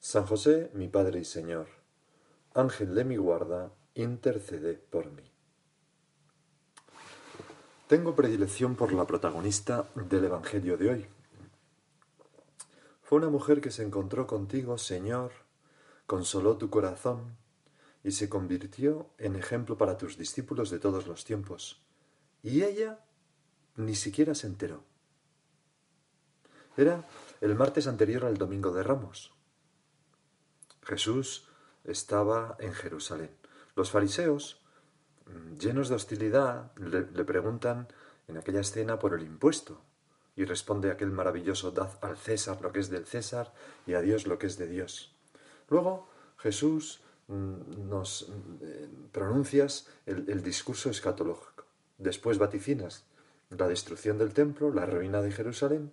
San José, mi Padre y Señor, Ángel de mi guarda, intercede por mí. Tengo predilección por la protagonista del Evangelio de hoy. Fue una mujer que se encontró contigo, Señor, consoló tu corazón y se convirtió en ejemplo para tus discípulos de todos los tiempos. Y ella ni siquiera se enteró. Era el martes anterior al Domingo de Ramos. Jesús estaba en Jerusalén. Los fariseos, mm, llenos de hostilidad, le, preguntan en aquella escena por el impuesto. Y responde aquel maravilloso dad al César lo que es del César y a Dios lo que es de Dios. Luego Jesús mm, nos eh, pronuncias el, el discurso escatológico. Después vaticinas la destrucción del templo, la ruina de Jerusalén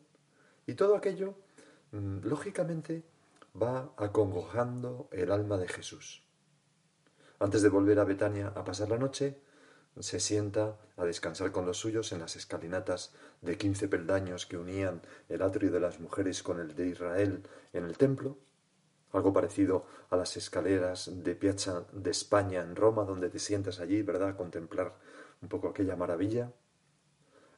y todo aquello, mm, lógicamente, va acongojando el alma de Jesús. Antes de volver a Betania a pasar la noche, se sienta a descansar con los suyos en las escalinatas de quince peldaños que unían el atrio de las mujeres con el de Israel en el templo, algo parecido a las escaleras de Piazza de España en Roma, donde te sientas allí, ¿verdad?, a contemplar un poco aquella maravilla.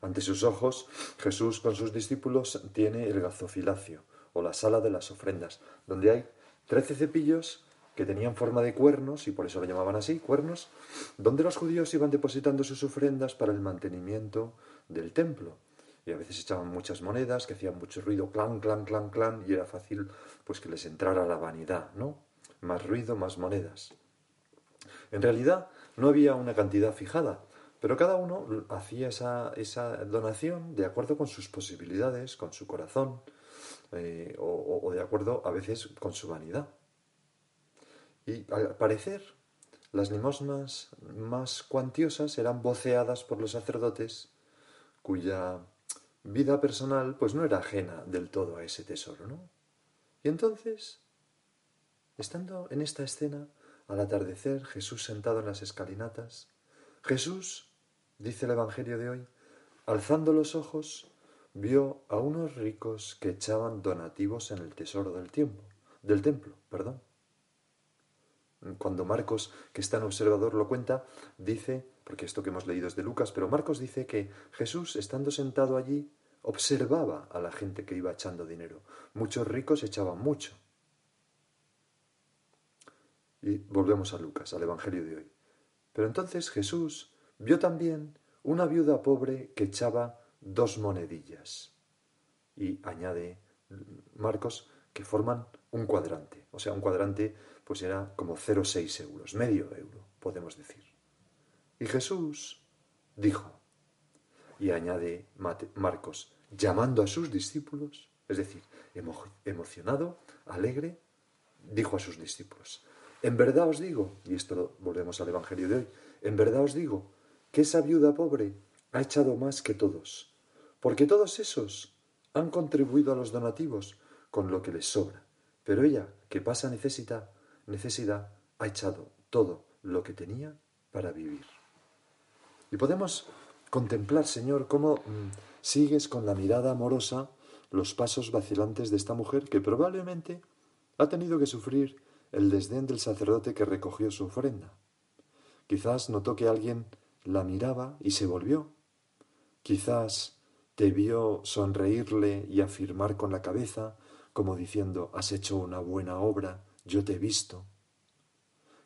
Ante sus ojos, Jesús con sus discípulos tiene el gazofilacio, o la sala de las ofrendas, donde hay trece cepillos que tenían forma de cuernos, y por eso lo llamaban así, cuernos, donde los judíos iban depositando sus ofrendas para el mantenimiento del templo. Y a veces echaban muchas monedas que hacían mucho ruido, clan, clan, clan, clan, y era fácil pues que les entrara la vanidad, ¿no? Más ruido, más monedas. En realidad no había una cantidad fijada, pero cada uno hacía esa, esa donación de acuerdo con sus posibilidades, con su corazón, eh, o, de acuerdo a veces con su vanidad. Y al parecer, las limosnas más cuantiosas eran voceadas por los sacerdotes cuya vida personal pues no era ajena del todo a ese tesoro. Y entonces, estando en esta escena, al atardecer, Jesús sentado en las escalinatas, Jesús, dice el Evangelio de hoy, alzando los ojos, vio a unos ricos que echaban donativos en el tesoro del tiempo, del templo, perdón. Cuando Marcos, que está en observador, lo cuenta, dice, porque esto que hemos leído es de Lucas, pero Marcos dice que Jesús, estando sentado allí, observaba a la gente que iba echando dinero. Muchos ricos echaban mucho. Y volvemos a Lucas, al Evangelio de hoy. Pero entonces Jesús vio también una viuda pobre que echaba dos monedillas. Y añade Marcos que forman un cuadrante. O sea, un cuadrante pues era como 0,6 euros, medio euro, podemos decir. Y Jesús dijo, y añade Marcos, llamando a sus discípulos, es decir, emocionado, alegre, dijo a sus discípulos, en verdad os digo, y esto volvemos al Evangelio de hoy, en verdad os digo que esa viuda pobre ha echado más que todos, porque todos esos han contribuido a los donativos con lo que les sobra, pero ella, que pasa necesidad, necesidad, ha echado todo lo que tenía para vivir. Y podemos contemplar, Señor, cómo mm, sigues con la mirada amorosa los pasos vacilantes de esta mujer que probablemente ha tenido que sufrir el desdén del sacerdote que recogió su ofrenda. Quizás notó que alguien la miraba y se volvió, Quizás vio sonreírle y afirmar con la cabeza, como diciendo, has hecho una buena obra, yo te he visto.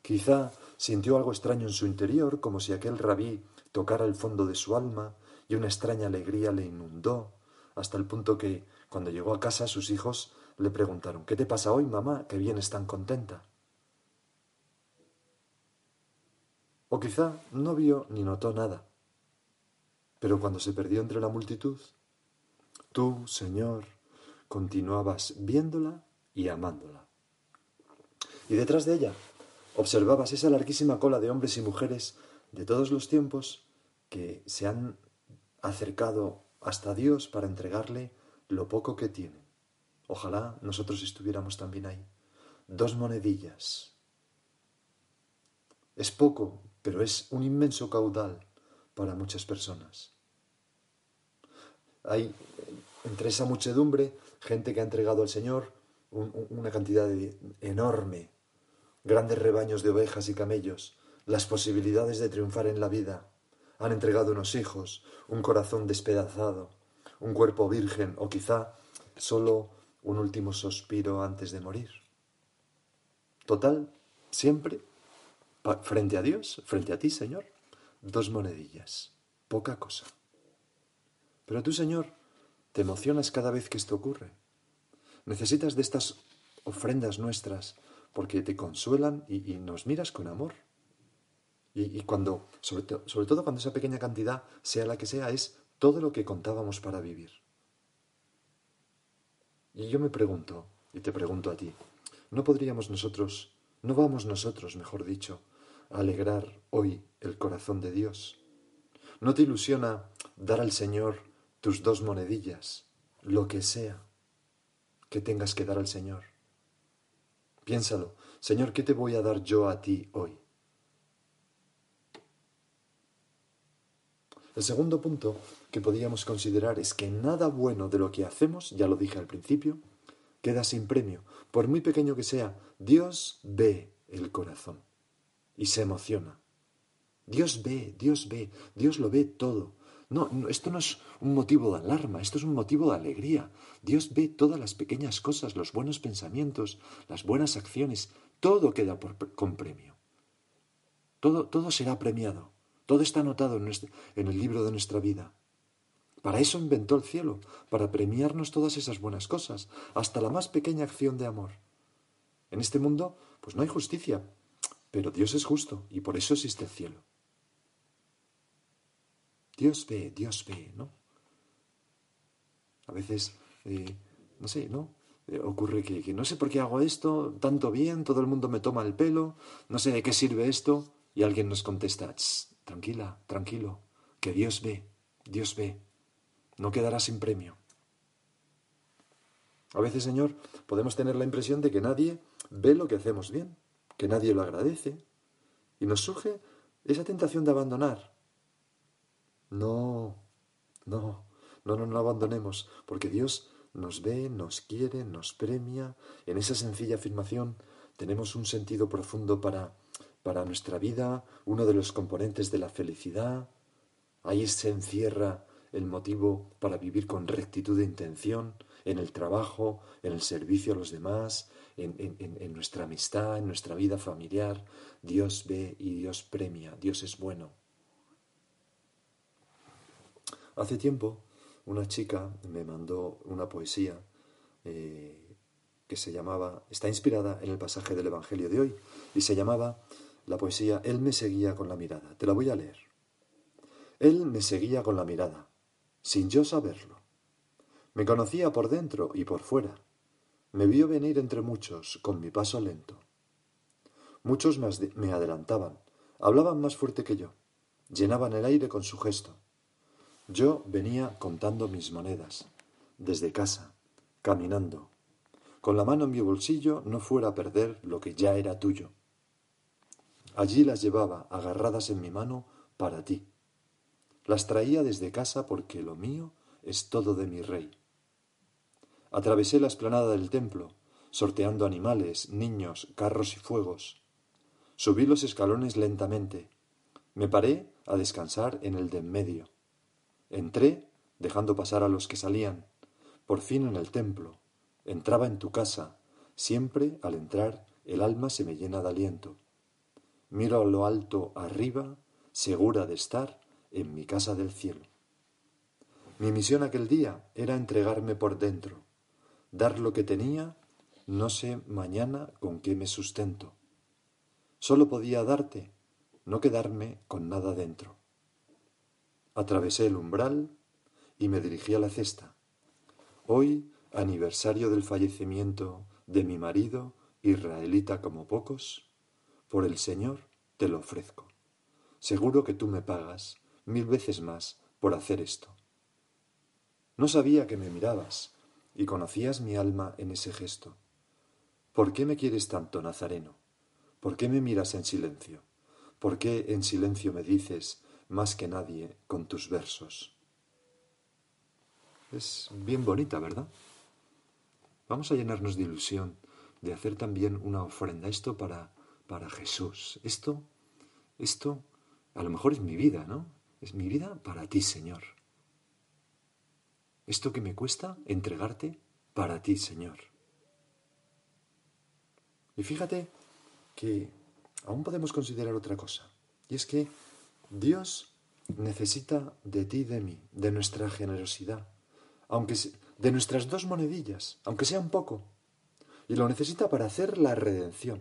Quizá sintió algo extraño en su interior, como si aquel rabí tocara el fondo de su alma, y una extraña alegría le inundó, hasta el punto que, cuando llegó a casa, sus hijos le preguntaron ¿Qué te pasa hoy, mamá, que vienes tan contenta? O quizá no vio ni notó nada, pero cuando se perdió entre la multitud, tú, Señor, continuabas viéndola y amándola. Y detrás de ella observabas esa larguísima cola de hombres y mujeres de todos los tiempos que se han acercado hasta Dios para entregarle lo poco que tienen. Ojalá nosotros estuviéramos también ahí. Dos monedillas. Es poco, pero es un inmenso caudal para muchas personas. Hay entre esa muchedumbre gente que ha entregado al Señor una cantidad enorme, grandes rebaños de ovejas y camellos, las posibilidades de triunfar en la vida. Han entregado unos hijos, un corazón despedazado, un cuerpo virgen o quizá solo un último suspiro antes de morir. Total, siempre, frente a Dios, frente a ti, Señor, dos monedillas, poca cosa. Pero tú, Señor, te emocionas cada vez que esto ocurre. Necesitas de estas ofrendas nuestras porque te consuelan y, nos miras con amor. Y, cuando, sobre, sobre todo cuando esa pequeña cantidad, sea la que sea, es todo lo que contábamos para vivir. Y yo me pregunto, y te pregunto a ti, ¿no podríamos nosotros, no vamos nosotros, mejor dicho, a alegrar hoy el corazón de Dios? ¿No te ilusiona dar al Señor tus dos monedillas, lo que sea que tengas que dar al Señor? Piénsalo, Señor, ¿qué te voy a dar yo a ti hoy? El segundo punto que podríamos considerar es que nada bueno de lo que hacemos, ya lo dije al principio, queda sin premio. Por muy pequeño que sea, Dios ve el corazón y se emociona. Dios ve, Dios ve, Dios lo ve todo. No, esto no es un motivo de alarma, esto es un motivo de alegría. Dios ve todas las pequeñas cosas, los buenos pensamientos, las buenas acciones, todo queda con premio. Todo, todo será premiado, todo está anotado en, en el libro de nuestra vida. Para eso inventó el cielo, para premiarnos todas esas buenas cosas, hasta la más pequeña acción de amor. En este mundo, pues no hay justicia, pero Dios es justo y por eso existe el cielo. Dios ve, Dios ve, ¿no? A veces, eh, no sé, ¿no? Eh, ocurre que, no sé por qué hago esto, tanto bien, todo el mundo me toma el pelo, no sé de qué sirve esto, y alguien nos contesta, tranquila, tranquilo, que Dios ve, Dios ve, no quedará sin premio. A veces, Señor, podemos tener la impresión de que nadie ve lo que hacemos bien, que nadie lo agradece, y nos surge esa tentación de abandonar, no, no, no, no, no abandonemos, porque Dios nos ve, nos quiere, nos premia. En esa sencilla afirmación tenemos un sentido profundo para, para nuestra vida, uno de los componentes de la felicidad. Ahí se encierra el motivo para vivir con rectitud de intención, en el trabajo, en el servicio a los demás, en, en, en, nuestra amistad, en nuestra vida familiar. Dios ve y Dios premia, Dios es bueno. Hace tiempo una chica me mandó una poesía eh, que se llamaba, está inspirada en el pasaje del Evangelio de hoy, y se llamaba la poesía Él me seguía con la mirada. Te la voy a leer. Él me seguía con la mirada, sin yo saberlo. Me conocía por dentro y por fuera. Me vio venir entre muchos con mi paso lento. Muchos me adelantaban, hablaban más fuerte que yo, llenaban el aire con su gesto. Yo venía contando mis monedas, desde casa, caminando, con la mano en mi bolsillo no fuera a perder lo que ya era tuyo. Allí las llevaba agarradas en mi mano para ti. Las traía desde casa porque lo mío es todo de mi rey. Atravesé la esplanada del templo, sorteando animales, niños, carros y fuegos. Subí los escalones lentamente. Me paré a descansar en el de en medio. Entré, dejando pasar a los que salían. Por fin en el templo. Entraba en tu casa. Siempre, al entrar, el alma se me llena de aliento. Miro a lo alto arriba, segura de estar en mi casa del cielo. Mi misión aquel día era entregarme por dentro, dar lo que tenía, no sé mañana con qué me sustento. Solo podía darte, no quedarme con nada dentro. Atravesé el umbral y me dirigí a la cesta. Hoy, aniversario del fallecimiento de mi marido israelita como pocos, por el Señor te lo ofrezco. Seguro que tú me pagas mil veces más por hacer esto. No sabía que me mirabas y conocías mi alma en ese gesto. ¿Por qué me quieres tanto, Nazareno? ¿Por qué me miras en silencio? ¿Por qué en silencio me dices más que nadie con tus versos? Es bien bonita, ¿verdad? Vamos a llenarnos de ilusión, de hacer también una ofrenda. Esto para, para Jesús. Esto, esto, a lo mejor es mi vida, ¿no? Es mi vida para ti, Señor. Esto que me cuesta entregarte para ti, Señor. Y fíjate que aún podemos considerar otra cosa. Y es que Dios necesita de ti y de mí, de nuestra generosidad, aunque de nuestras dos monedillas, aunque sea un poco. Y lo necesita para hacer la redención,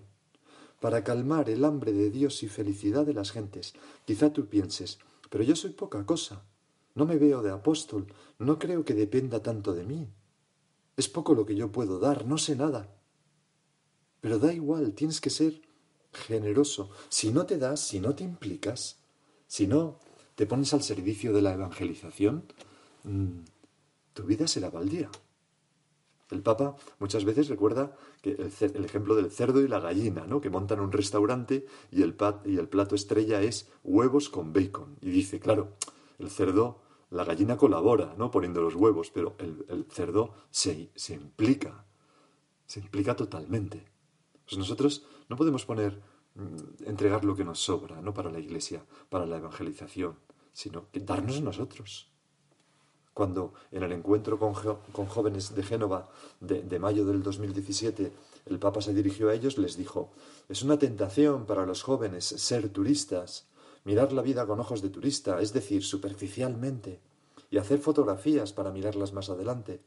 para calmar el hambre de Dios y felicidad de las gentes. Quizá tú pienses, pero yo soy poca cosa, no me veo de apóstol, no creo que dependa tanto de mí. Es poco lo que yo puedo dar, no sé nada. Pero da igual, tienes que ser generoso. Si no te das, si no te implicas, si no te pones al servicio de la evangelización, mm, tu vida será baldía. El Papa muchas veces recuerda que el, ejemplo del cerdo y la gallina, ¿no? que montan un restaurante y el, plato estrella es huevos con bacon. Y dice, claro, el cerdo, la gallina colabora, ¿no? poniendo los huevos, pero el, cerdo se, implica, se implica totalmente. Pues nosotros no podemos poner, entregar lo que nos sobra, no para la iglesia, para la evangelización, sino que darnos nosotros. Cuando en el encuentro con, jóvenes de Génova de, de mayo del 2017 el Papa se dirigió a ellos, les dijo, es una tentación para los jóvenes ser turistas, mirar la vida con ojos de turista, es decir, superficialmente, y hacer fotografías para mirarlas más adelante.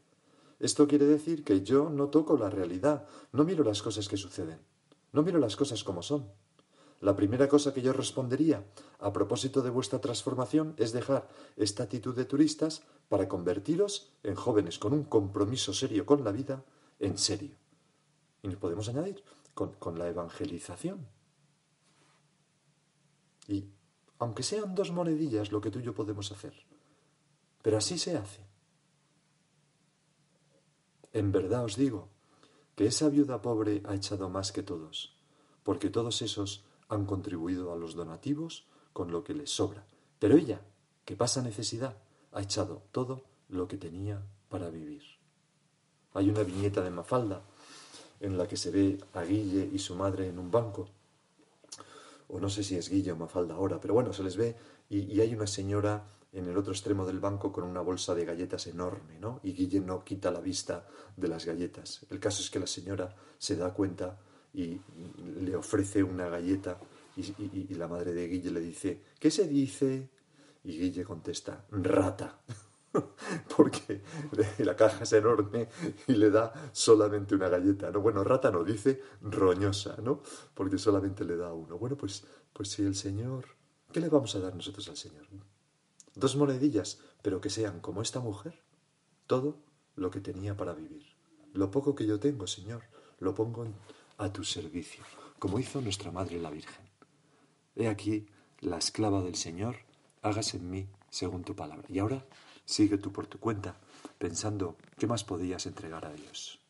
Esto quiere decir que yo no toco la realidad, no miro las cosas que suceden, no miro las cosas como son. La primera cosa que yo respondería a propósito de vuestra transformación es dejar esta actitud de turistas para convertiros en jóvenes con un compromiso serio con la vida en serio. Y nos podemos añadir con, la evangelización. Y aunque sean dos monedillas lo que tú y yo podemos hacer, pero así se hace. En verdad os digo que esa viuda pobre ha echado más que todos, porque todos esos han contribuido a los donativos con lo que les sobra. Pero ella, que pasa necesidad, ha echado todo lo que tenía para vivir. Hay una viñeta de Mafalda en la que se ve a Guille y su madre en un banco, o no sé si es Guille o Mafalda ahora, pero bueno, se les ve y, y hay una señora en el otro extremo del banco con una bolsa de galletas enorme, ¿no? Y Guille no quita la vista de las galletas. El caso es que la señora se da cuenta y le ofrece una galleta y, la madre de Guille le dice, ¿qué se dice? Y Guille contesta, rata, porque la caja es enorme y le da solamente una galleta, ¿no? Bueno, rata no, dice roñosa, ¿no? Porque solamente le da uno. Bueno, pues, pues si el Señor, ¿qué le vamos a dar nosotros al Señor? Dos monedillas, pero que sean como esta mujer, todo lo que tenía para vivir. Lo poco que yo tengo, Señor, lo pongo a tu servicio, como hizo nuestra Madre la Virgen. He aquí la esclava del Señor, hágase en mí según tu palabra. Y ahora sigue tú por tu cuenta, pensando qué más podías entregar a Dios.